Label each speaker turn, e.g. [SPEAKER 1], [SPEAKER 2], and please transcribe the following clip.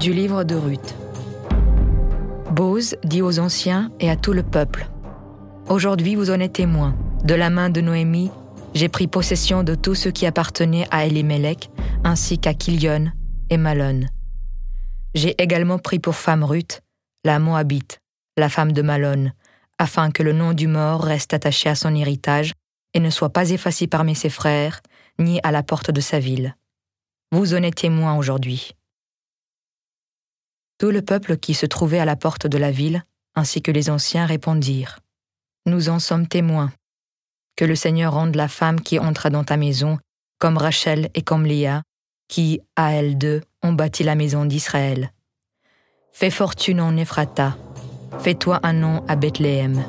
[SPEAKER 1] Du livre de Ruth. Bose dit aux anciens et à tout le peuple Aujourd'hui vous en êtes témoins. De la main de Noémie, j'ai pris possession de tout ce qui appartenait à Elimelech, ainsi qu'à Kilion et Malon. J'ai également pris pour femme Ruth, la Moabite, la femme de Malon, afin que le nom du mort reste attaché à son héritage et ne soit pas effacé parmi ses frères, ni à la porte de sa ville. Vous en êtes témoins aujourd'hui. Tout le peuple qui se trouvait à la porte de la ville, ainsi que les anciens, répondirent. Nous en sommes témoins. Que le Seigneur rende la femme qui entra dans ta maison, comme Rachel et comme Léa, qui, à elles deux, ont bâti la maison d'Israël. Fais fortune en Ephrata, fais-toi un nom à Bethléem.